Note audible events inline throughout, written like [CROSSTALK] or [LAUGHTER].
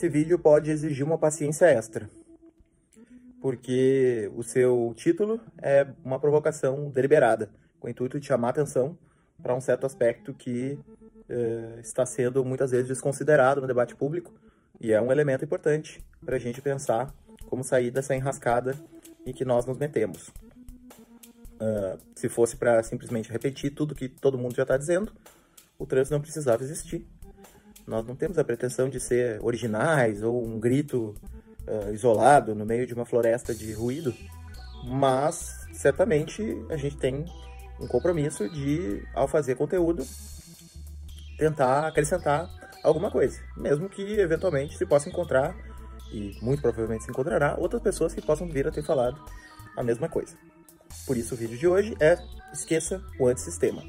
esse vídeo pode exigir uma paciência extra, porque o seu título é uma provocação deliberada, com o intuito de chamar atenção para um certo aspecto que uh, está sendo muitas vezes desconsiderado no debate público e é um elemento importante para a gente pensar como sair dessa enrascada em que nós nos metemos. Uh, se fosse para simplesmente repetir tudo que todo mundo já está dizendo, o trânsito não precisava existir. Nós não temos a pretensão de ser originais ou um grito uh, isolado no meio de uma floresta de ruído, mas certamente a gente tem um compromisso de, ao fazer conteúdo, tentar acrescentar alguma coisa, mesmo que eventualmente se possa encontrar, e muito provavelmente se encontrará, outras pessoas que possam vir a ter falado a mesma coisa. Por isso o vídeo de hoje é Esqueça o Antissistema.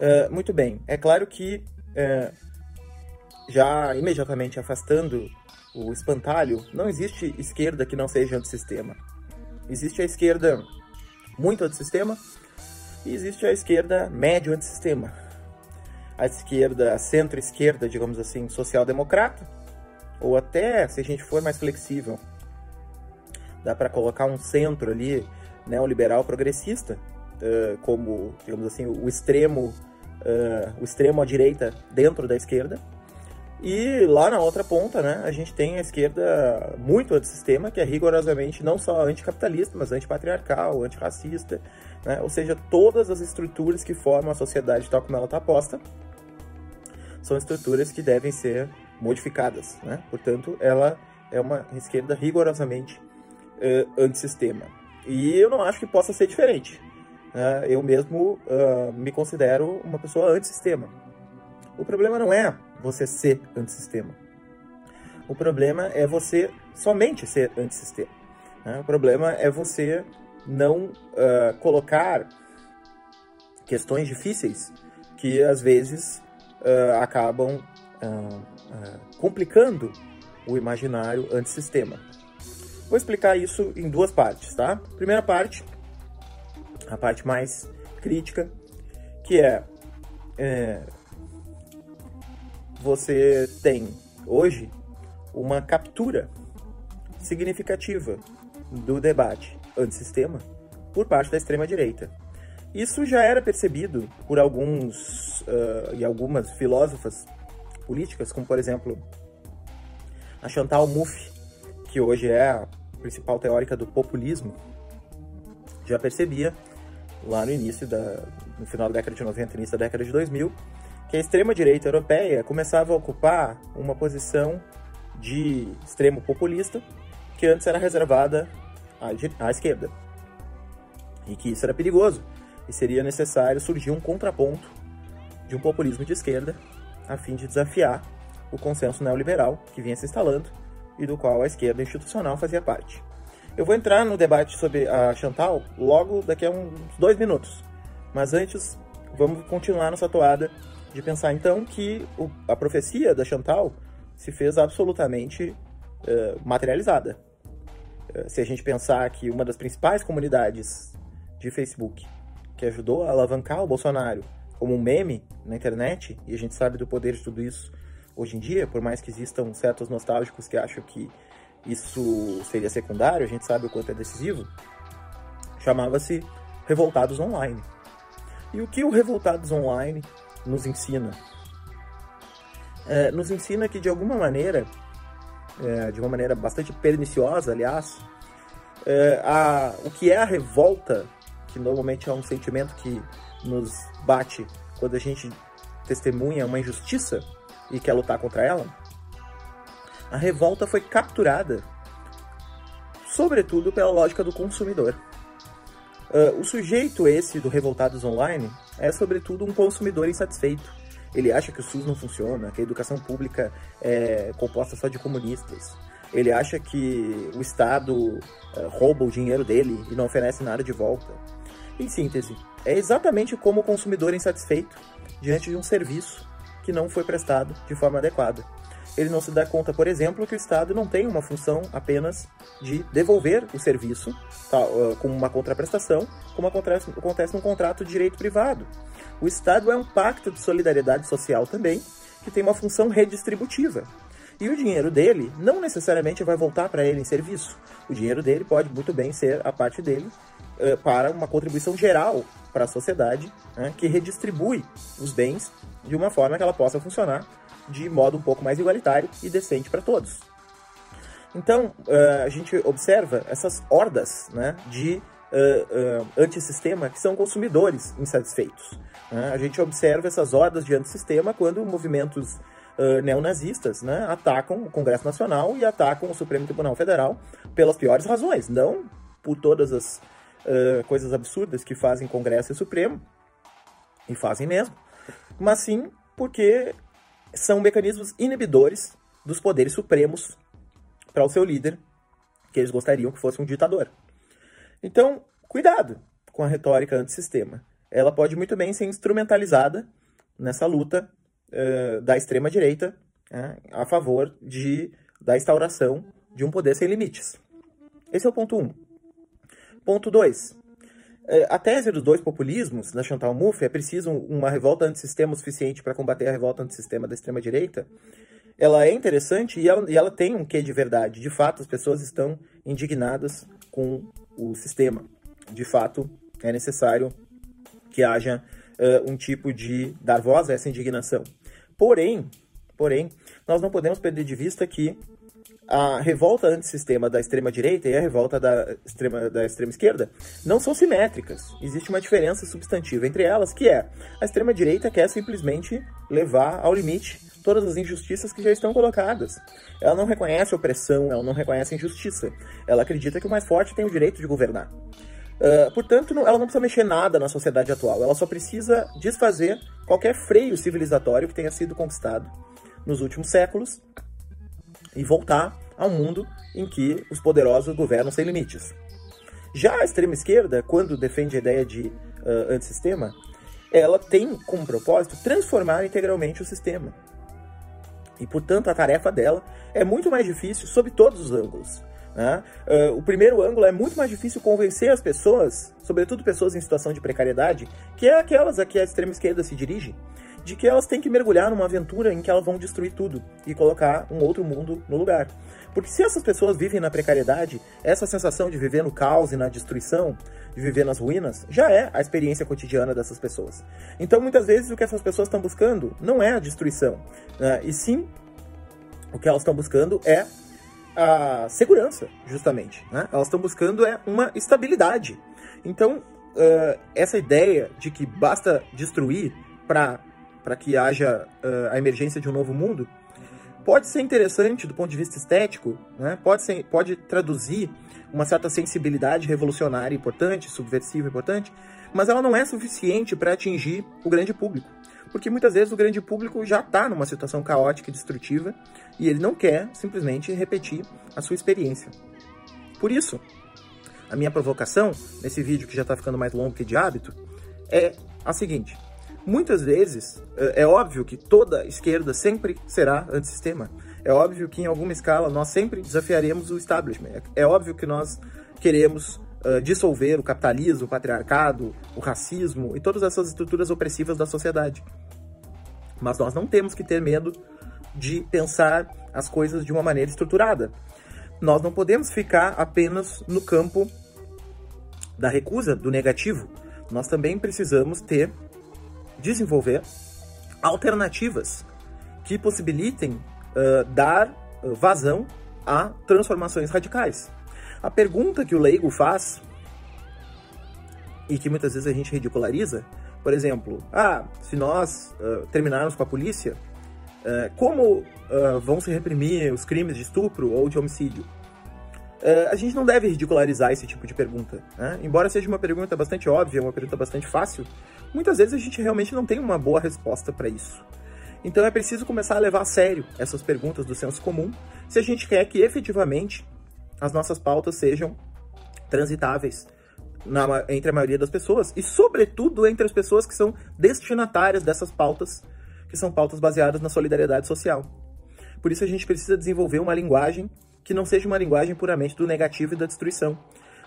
Uh, muito bem, é claro que uh, já imediatamente afastando o espantalho, não existe esquerda que não seja antissistema. Existe a esquerda muito antissistema e existe a esquerda médio antissistema. A esquerda, a centro-esquerda, digamos assim, social-democrata, ou até, se a gente for mais flexível, dá para colocar um centro ali, neoliberal progressista, uh, como, digamos assim, o extremo, uh, o extremo à direita dentro da esquerda. E lá na outra ponta, né, a gente tem a esquerda muito antissistema, que é rigorosamente não só anticapitalista, mas antipatriarcal, antirracista, né, ou seja, todas as estruturas que formam a sociedade tal como ela está posta são estruturas que devem ser modificadas. Né? Portanto, ela é uma esquerda rigorosamente uh, antissistema. E eu não acho que possa ser diferente. Uh, eu mesmo uh, me considero uma pessoa antissistema. O problema não é você ser antissistema. O problema é você somente ser antissistema. Né? O problema é você não uh, colocar questões difíceis que às vezes uh, acabam complicando o imaginário antissistema. Vou explicar isso em duas partes, tá? Primeira parte, a parte mais crítica, que é, é você tem hoje uma captura significativa do debate antissistema por parte da extrema-direita. Isso já era percebido por alguns uh, e algumas filósofas políticas, como por exemplo a Chantal Mouffe, que hoje é a principal teórica do populismo, já percebia lá no início da no final da década de 90, início da década de 2000, que a extrema-direita europeia começava a ocupar uma posição de extremo populista que antes era reservada à, à esquerda. E que isso era perigoso e seria necessário surgir um contraponto de um populismo de esquerda a fim de desafiar o consenso neoliberal que vinha se instalando e do qual a esquerda institucional fazia parte. Eu vou entrar no debate sobre a Chantal logo daqui a uns dois minutos, mas antes vamos continuar nossa toada de pensar então que o, a profecia da Chantal se fez absolutamente uh, materializada. Uh, se a gente pensar que uma das principais comunidades de Facebook que ajudou a alavancar o Bolsonaro como um meme na internet, e a gente sabe do poder de tudo isso hoje em dia, por mais que existam certos nostálgicos que acham que isso seria secundário, a gente sabe o quanto é decisivo, chamava-se Revoltados Online. E o que o Revoltados Online nos ensina? É, nos ensina que, de alguma maneira, é, de uma maneira bastante perniciosa, aliás, é, a, o que é a revolta, que normalmente é um sentimento que nos bate quando a gente testemunha uma injustiça e quer lutar contra ela, a revolta foi capturada, sobretudo pela lógica do consumidor. Uh, o sujeito esse do Revoltados Online é, sobretudo, um consumidor insatisfeito. Ele acha que o SUS não funciona, que a educação pública é composta só de comunistas. Ele acha que o Estado uh, rouba o dinheiro dele e não oferece nada de volta. Em síntese, é exatamente como o consumidor insatisfeito diante de um serviço que não foi prestado de forma adequada. Ele não se dá conta, por exemplo, que o Estado não tem uma função apenas de devolver o serviço tá, uh, como uma contraprestação, como acontece, acontece num contrato de direito privado. O Estado é um pacto de solidariedade social também, que tem uma função redistributiva. E o dinheiro dele não necessariamente vai voltar para ele em serviço. O dinheiro dele pode muito bem ser a parte dele uh, para uma contribuição geral para a sociedade, né, que redistribui os bens de uma forma que ela possa funcionar de modo um pouco mais igualitário e decente para todos. Então, uh, a gente observa essas hordas né, de uh, uh, antissistema que são consumidores insatisfeitos. Né? A gente observa essas hordas de antissistema quando movimentos uh, neonazistas né, atacam o Congresso Nacional e atacam o Supremo Tribunal Federal pelas piores razões, não por todas as uh, coisas absurdas que fazem Congresso e Supremo, e fazem mesmo, mas sim porque são mecanismos inibidores dos poderes supremos para o seu líder, que eles gostariam que fosse um ditador. Então, cuidado com a retórica antissistema. Ela pode muito bem ser instrumentalizada nessa luta uh, da extrema-direita né, a favor de, da instauração de um poder sem limites. Esse é o ponto 1. Um. Ponto 2. Eh, a tese dos dois populismos, da Chantal Mouffe, é preciso uma revolta antissistema suficiente para combater a revolta antissistema da extrema-direita. Ela é interessante e ela, e ela tem um quê de verdade. De fato, as pessoas estão indignadas com o sistema. De fato, é necessário que haja uh, um tipo de dar voz a essa indignação. Porém, porém, nós não podemos perder de vista que a revolta antissistema da extrema-direita e a revolta da extrema, da extrema-esquerda não são simétricas. Existe uma diferença substantiva entre elas, que é a extrema-direita quer simplesmente levar ao limite todas as injustiças que já estão colocadas. Ela não reconhece opressão, ela não reconhece injustiça. Ela acredita que o mais forte tem o direito de governar. Uh, portanto, ela não precisa mexer nada na sociedade atual, ela só precisa desfazer qualquer freio civilizatório que tenha sido conquistado nos últimos séculos e voltar a um mundo em que os poderosos governam sem limites. Já a extrema esquerda, quando defende a ideia de uh, antissistema, ela tem como propósito transformar integralmente o sistema. E, portanto, a tarefa dela é muito mais difícil sob todos os ângulos. Né? Uh, o primeiro ângulo é muito mais difícil convencer as pessoas, sobretudo pessoas em situação de precariedade, que é aquelas a que a extrema esquerda se dirige, de que elas têm que mergulhar numa aventura em que elas vão destruir tudo e colocar um outro mundo no lugar. Porque se essas pessoas vivem na precariedade, essa sensação de viver no caos e na destruição, de viver nas ruínas, já é a experiência cotidiana dessas pessoas. Então, muitas vezes, o que essas pessoas estão buscando não é a destruição, né? e sim o que elas estão buscando é a segurança, justamente. Né? Elas estão buscando é uma estabilidade. Então, uh, essa ideia de que basta destruir para que haja uh, a emergência de um novo mundo pode ser interessante do ponto de vista estético, né? pode, ser, pode traduzir uma certa sensibilidade revolucionária importante, subversiva importante, mas ela não é suficiente para atingir o grande público porque muitas vezes o grande público já está numa situação caótica e destrutiva e ele não quer simplesmente repetir a sua experiência. Por isso, a minha provocação nesse vídeo que já está ficando mais longo que de hábito é a seguinte: muitas vezes é, é óbvio que toda esquerda sempre será antissistema. É óbvio que em alguma escala nós sempre desafiaremos o establishment. É óbvio que nós queremos uh, dissolver o capitalismo, o patriarcado, o racismo e todas essas estruturas opressivas da sociedade. Mas nós não temos que ter medo de pensar as coisas de uma maneira estruturada. Nós não podemos ficar apenas no campo da recusa, do negativo. Nós também precisamos ter, desenvolver alternativas que possibilitem uh, dar vazão a transformações radicais. A pergunta que o leigo faz, e que muitas vezes a gente ridiculariza, por exemplo, ah, se nós uh, terminarmos com a polícia, uh, como uh, vão se reprimir os crimes de estupro ou de homicídio? A gente não deve ridicularizar esse tipo de pergunta. Né? Embora seja uma pergunta bastante óbvia, uma pergunta bastante fácil, muitas vezes a gente realmente não tem uma boa resposta para isso. Então é preciso começar a levar a sério essas perguntas do senso comum se a gente quer que efetivamente as nossas pautas sejam transitáveis na, entre a maioria das pessoas e, sobretudo, entre as pessoas que são destinatárias dessas pautas, que são pautas baseadas na solidariedade social. Por isso, a gente precisa desenvolver uma linguagem que não seja uma linguagem puramente do negativo e da destruição.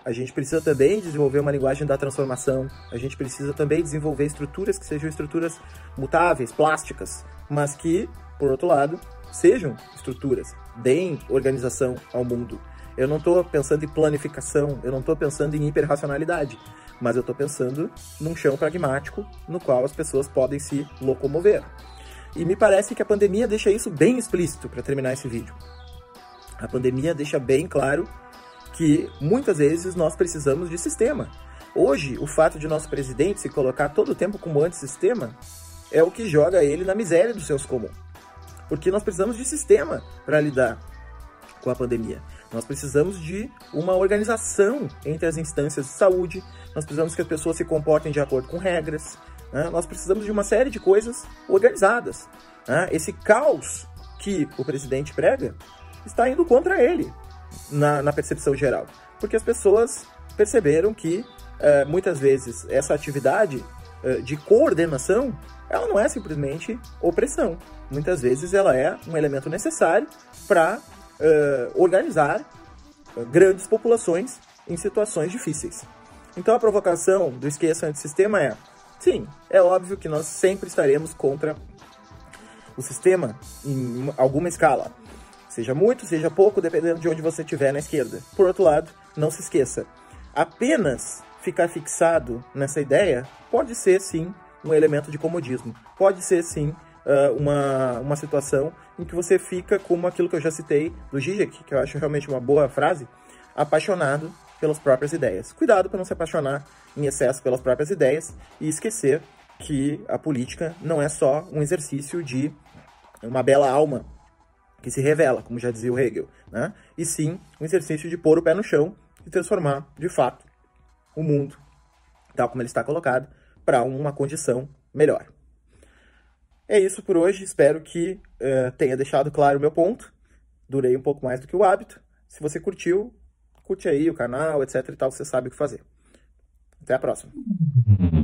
A gente precisa também desenvolver uma linguagem da transformação, a gente precisa também desenvolver estruturas que sejam estruturas mutáveis, plásticas, mas que, por outro lado, sejam estruturas, deem organização ao mundo. Eu não estou pensando em planificação, eu não estou pensando em hiperracionalidade, mas eu estou pensando num chão pragmático no qual as pessoas podem se locomover. E me parece que a pandemia deixa isso bem explícito para terminar esse vídeo. A pandemia deixa bem claro que muitas vezes nós precisamos de sistema. Hoje, o fato de nosso presidente se colocar todo o tempo como antissistema é o que joga ele na miséria do senso comum. Porque nós precisamos de sistema para lidar com a pandemia. Nós precisamos de uma organização entre as instâncias de saúde, nós precisamos que as pessoas se comportem de acordo com regras, né? nós precisamos de uma série de coisas organizadas. Né? Esse caos que o presidente prega está indo contra ele, na, na percepção geral. Porque as pessoas perceberam que uh, muitas vezes essa atividade uh, de coordenação ela não é simplesmente opressão. Muitas vezes ela é um elemento necessário para uh, organizar grandes populações em situações difíceis. Então a provocação do esqueça antissistema é: sim, é óbvio que nós sempre estaremos contra o sistema em alguma escala. Seja muito, seja pouco, dependendo de onde você estiver na esquerda. Por outro lado, não se esqueça, apenas ficar fixado nessa ideia pode ser sim um elemento de comodismo. Pode ser sim uma, uma situação em que você fica como aquilo que eu já citei do Zizek, que eu acho realmente uma boa frase, apaixonado pelas próprias ideias. Cuidado para não se apaixonar em excesso pelas próprias ideias e esquecer que a política não é só um exercício de uma bela alma que se revela, como já dizia o Hegel, né? e sim um exercício de pôr o pé no chão e transformar, de fato, o mundo, tal como ele está colocado, para uma condição melhor. É isso por hoje, espero que uh, tenha deixado claro o meu ponto. Durei um pouco mais do que o hábito. Se você curtiu, curte aí o canal, etc e tal, você sabe o que fazer. Até a próxima. [LAUGHS]